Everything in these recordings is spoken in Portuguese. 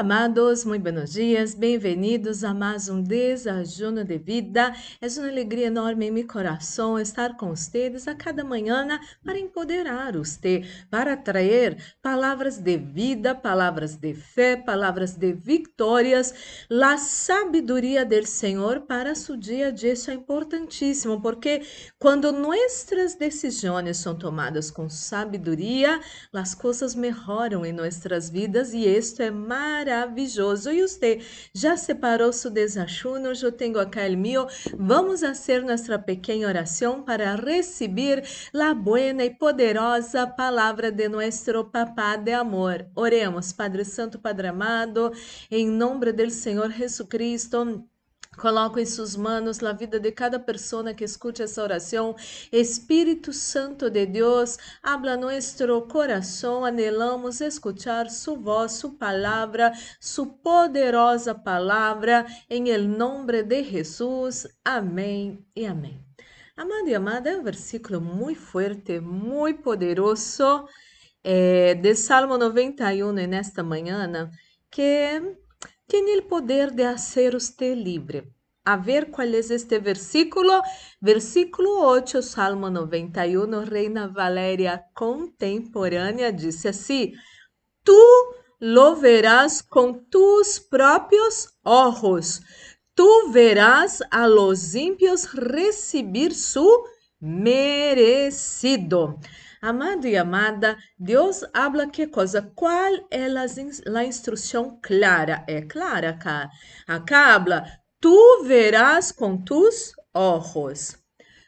Amados, muito buenos dias, bem-vindos a mais um desajuno de vida. É uma alegria enorme em meu coração estar com vocês a cada manhã para empoderar você, para trazer palavras de vida, palavras de fé, palavras de vitórias, a sabedoria do Senhor para seu dia a dia. Isso é importantíssimo, porque quando nossas decisões são tomadas com sabedoria, as coisas melhoram em nossas vidas e isto é mais maravilhoso. E você já separou seu desajuno? Eu tenho acá o meu. Vamos fazer nossa pequena oração para receber a buena e poderosa palavra de nosso Papá de amor. Oremos, Padre Santo, Padre amado, em nome do Senhor Jesucristo. Coloco em suas mãos a vida de cada pessoa que escute essa oração. Espírito Santo de Deus, habla nosso coração. Anelamos escuchar sua voz, sua palavra, sua poderosa palavra. Em el nome de Jesus. Amém e amém. Amado e amada, é um versículo muito forte, muito poderoso, é, de Salmo 91 nesta manhã, que tem o poder de hacer usted libre. A ver qual é este versículo. Versículo 8, Salmo 91, Reina Valéria contemporânea, disse assim: Tu lo verás com tus próprios ojos. Tu verás a los ímpios receber su merecido. Amado e amada, Deus habla que coisa? Qual é a instrução clara? É clara acá. Acá habla, tu verás com tus ojos.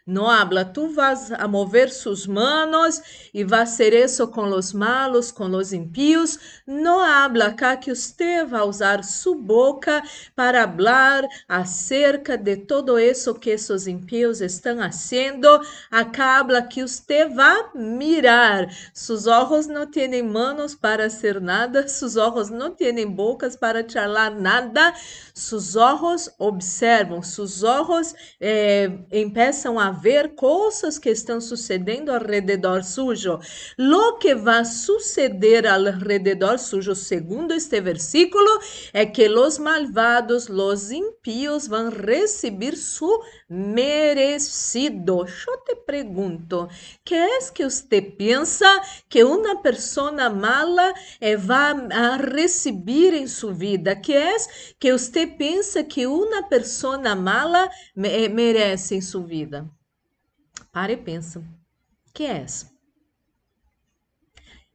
No habla, tú vas a mover sus manos y va a hacer eso con los malos, con los impíos. No habla acá que usted va a usar su boca para hablar acerca de todo eso que esos impíos están haciendo. Acá habla que usted va a mirar. Sus ojos no tienen manos para hacer nada, sus ojos no tienen bocas para charlar nada. Sus ojos observam, sus ojos eh, empiezan a ver coisas que estão sucedendo ao redor sujo. Lo que vai suceder ao redor sujo, segundo este versículo, é que os malvados, os impíos, vão receber su merecido. Eu te pergunto, que é que você pensa que uma pessoa mala eh, vai a receber em sua vida? Que é que você pensa que uma pessoa mala eh, merece em sua vida? Para e pensa. Que é essa?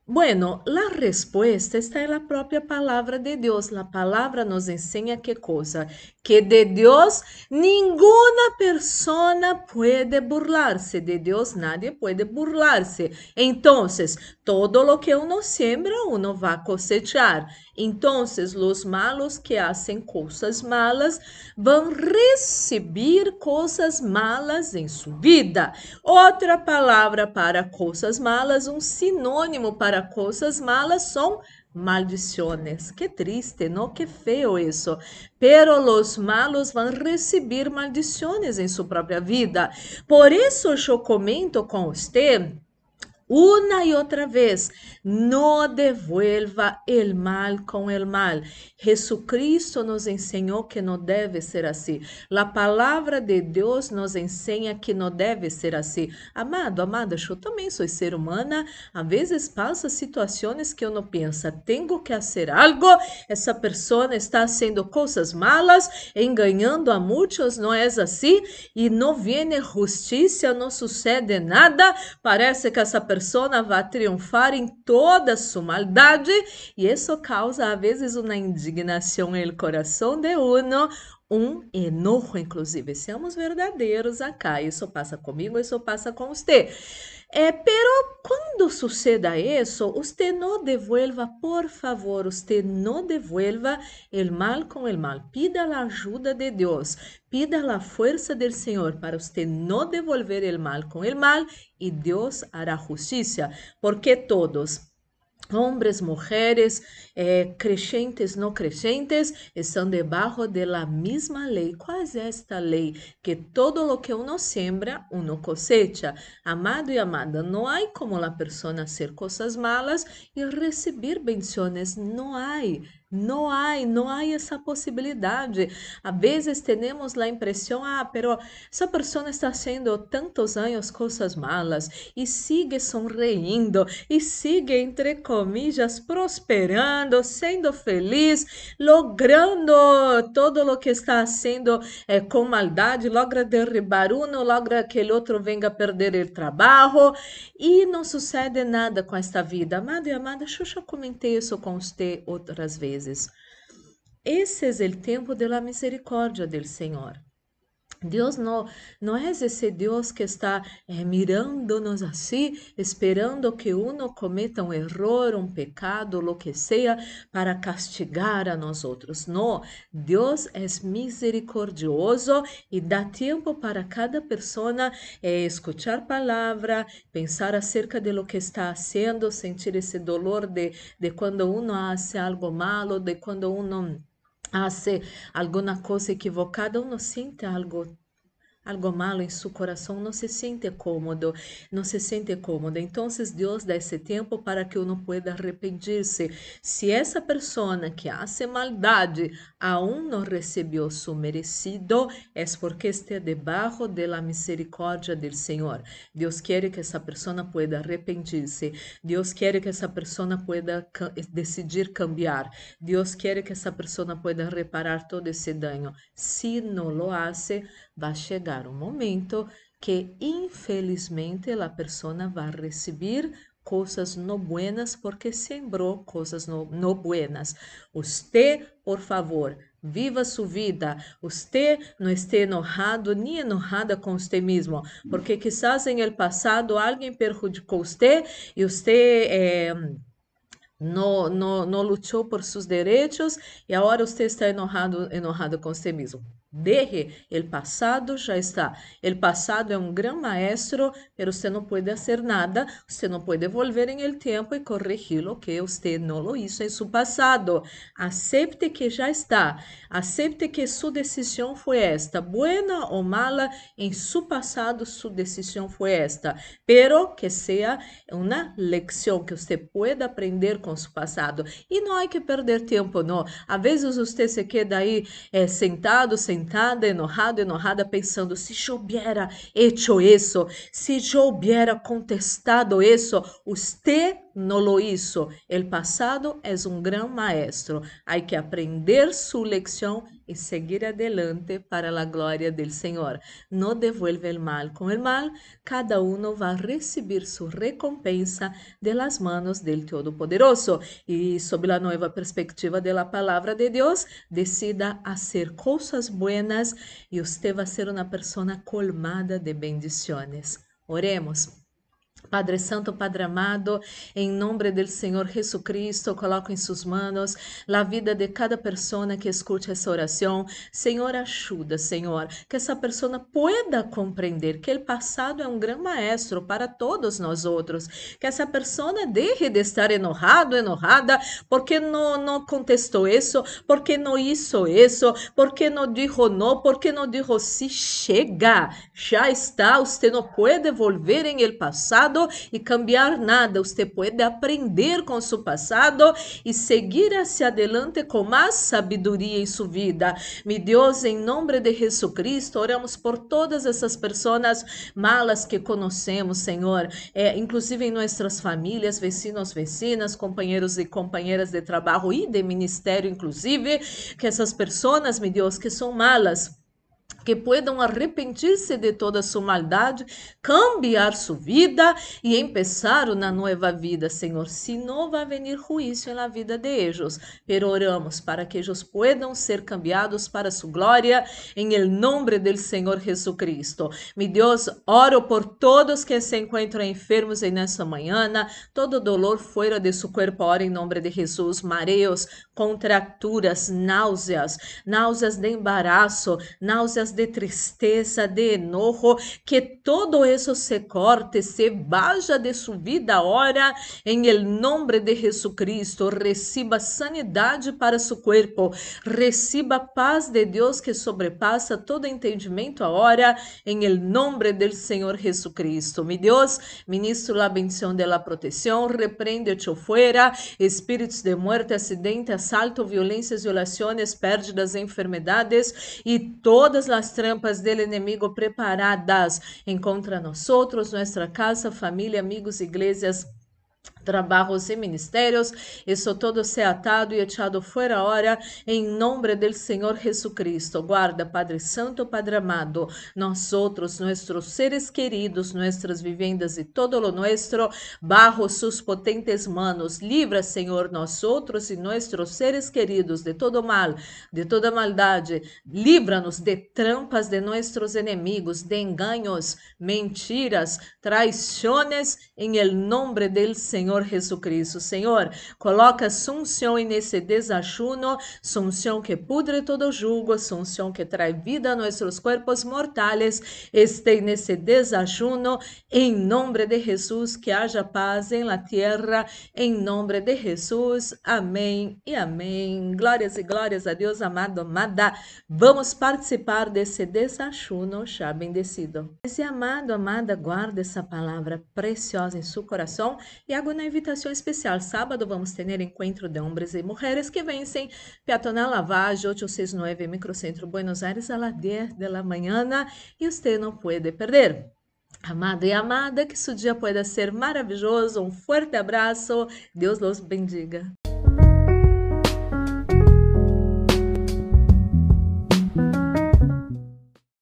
Bueno, la respuesta está en la propia palabra de Dios. La palabra nos enseña qué cosa? Que de Dios ninguna persona puede burlarse. De Dios nadie puede burlarse. Entonces, todo lo que uno siembra, uno va a cosechar. Entonces, los malos que hacen cosas malas vão receber coisas malas em sua vida. Outra palavra para coisas malas, um sinônimo para coisas malas são maldições. Que triste, não? Que feio isso. Pero los malos vão receber maldições em sua própria vida. Por isso eu comento com você una y otra vez, no devuelva el mal con el mal. Jesucristo nos ensinou que não deve ser assim. A palavra de Deus nos ensina que não deve ser assim. Amado, amada, eu também sou ser humana. Às vezes passa situações que eu não penso, tenho que fazer algo. Essa pessoa está fazendo coisas malas, enganando a muitos, não é assim? E não vem justiça, não sucede nada. Parece que essa pessoa persona vai triunfar em toda sua maldade e isso causa às vezes uma indignação no coração de uno, um enojo, inclusive. Seamos verdadeiros acá. Isso passa comigo, isso passa com você. É, pero quando suceda isso, você não devuelva, por favor, você não devuelva o mal com o mal. Pida a ajuda de Deus, pida a força do Senhor para você não devolver o mal com o mal e Deus hará justiça, porque todos Hombres, mujeres, eh, creyentes, no creyentes, estão debaixo de la misma lei. Qual é esta lei? Que todo lo que uno siembra, uno cosecha. Amado e amada, não há como a pessoa hacer coisas malas e receber bendiciones. Não há. Não há, não há essa possibilidade. A vezes temos a impressão, ah, pero essa pessoa está fazendo tantos anos coisas malas e sigue sonrindo e sigue, entre comillas, prosperando, sendo feliz, logrando todo o que está fazendo eh, com maldade, logra derribar um, logra que o outro venga perder o trabalho e não sucede nada com esta vida. Amado e amada, eu já comentei isso com você outras vezes vezes. Esse é o tempo da misericórdia do Senhor. Deus não, não é esse Deus que está eh, mirando-nos assim, esperando que uno cometa um erro, um pecado, lo que seja, para castigar a nós outros. Não, Deus é misericordioso e dá tempo para cada pessoa eh, escutar palavra, pensar acerca de lo que está fazendo, sentir esse dolor de, de quando uno faz algo malo, de quando uno hace alguma coisa equivocada, uno sente algo algo malo em seu coração, não se sente cômodo, não se sente cômodo. Então, Deus dá esse tempo para que uno pueda arrepender-se. Se essa pessoa que hace maldade aún não recebeu su merecido, é porque está debaixo de la misericórdia del Senhor. Deus quer que essa pessoa pueda arrepender-se. Deus quer que essa pessoa pueda decidir cambiar. Deus quer que essa pessoa pueda reparar todo esse dano. Se não lo hace, vai chegar um momento que infelizmente a pessoa vai receber coisas não buenas porque sembrou coisas não, não buenas. Você, por favor, viva sua vida. Você não esteja enojado nem enojada com você mesmo, porque quizás em el passado alguém perjudicou você e você eh, não, não, não lutou por seus direitos e agora você está enojado, enojado com você mesmo. Deje, el pasado já está. El pasado é um gran maestro, pero você não pode fazer nada, você não pode volver em el tempo e corrigir lo que você não lo hizo em seu passado. Acepte que já está. Acepte que sua decisão foi esta, buena ou mala, em seu passado sua decisão foi esta, pero que seja uma lección que você pueda aprender com seu passado. E não há que perder tempo, não. Às vezes você se queda aí eh, sentado, sentado sentada, enojada, enojada, pensando: se eu hubiera hecho isso, se eu hubiera contestado isso, você não lo hizo. El passado é um gran maestro. Hay que aprender su lección e seguir adelante para a glória del Senhor. Não devuelve el mal com el mal, cada uno vai receber sua recompensa de las manos del Todo-Poderoso. E sob a nova perspectiva de la palavra de Deus, decida hacer coisas buenas e você vai ser uma pessoa colmada de bendiciones. Oremos. Padre Santo, Padre amado, em nome do Senhor Jesus Cristo, coloco em suas mãos a vida de cada pessoa que escute essa oração. Senhor, ajuda, Senhor, que essa pessoa pueda compreender que o passado é um grande maestro para todos nós outros. Que essa pessoa deixe de estar enojado, enojada, porque não, não contestou isso, porque não hizo isso, porque não dijo não, porque não dijo sim. Chega, já está, você não pode volver em el passado passado e cambiar nada. Você pode aprender com seu passado e seguir hacia adelante com mais sabedoria em sua vida. Mi Deus, em nome de Jesus Cristo, oramos por todas essas pessoas malas que conhecemos, Senhor, é, inclusive em nossas famílias, vecinos, vecinas, companheiros e companheiras de trabalho e de ministério, inclusive, que essas pessoas, meu Deus, que são malas, que puedan arrepentir-se de toda sua maldade, cambiar sua vida e empezar uma nova vida, Senhor. Se não vai venir juízo na vida de eles, pero oramos para que eles puedan ser cambiados para sua glória, em el nome do Senhor Jesucristo. Mi Deus, oro por todos que se encontram enfermos em nessa manhã, todo dolor fora de seu corpo, ora em nome de Jesus, mareos, contracturas, náuseas, náuseas de embaraço, náuseas de tristeza, de enojo, que todo isso se corte, se vaya de sua vida agora, em el nome de Jesucristo. Receba sanidade para seu corpo, receba paz de Deus que sobrepassa todo entendimento agora, em el nome del Senhor Jesucristo. Mi Deus, ministro a bendição de la proteção, repreende-te fora, espíritos de muerte, acidente, assalto, violências, violações, pérdidas, enfermedades e todas as trampas del inimigo preparadas. Contra nós outros, nossa casa, família, amigos, igrejas trabalhos e ministérios, isso todo se atado e echado hora, em nome do Senhor Jesucristo. Guarda, Padre Santo, Padre amado, nós outros, nossos seres queridos, nossas vivendas e todo lo nuestro, bajo sus potentes manos. Senhor, nós outros e nossos seres queridos de todo mal, de toda maldade. Livra-nos de trampas de nossos inimigos, de enganos, mentiras, traições, em el do Senhor Senhor Jesucristo. Senhor, coloca sunção nesse desachuno, sunção que pudre todo jugo, sunção que traz vida a nossos corpos mortais, este nesse desachuno, em nome de Jesus, que haja paz em la tierra, em nome de Jesus. Amém e amém. Glórias e glórias a Deus, amado, amada. Vamos participar desse desachuno já bendecido. Esse amado, amada, guarda essa palavra preciosa em seu coração e agora invitação especial. Sábado vamos ter encontro de homens e mulheres que vencem Peatonal Lavage 869 Microcentro Buenos Aires a las 10 de la mañana e você não pode perder. Amado e amada, que seu dia pueda ser maravilhoso. Um forte abraço. Deus los bendiga.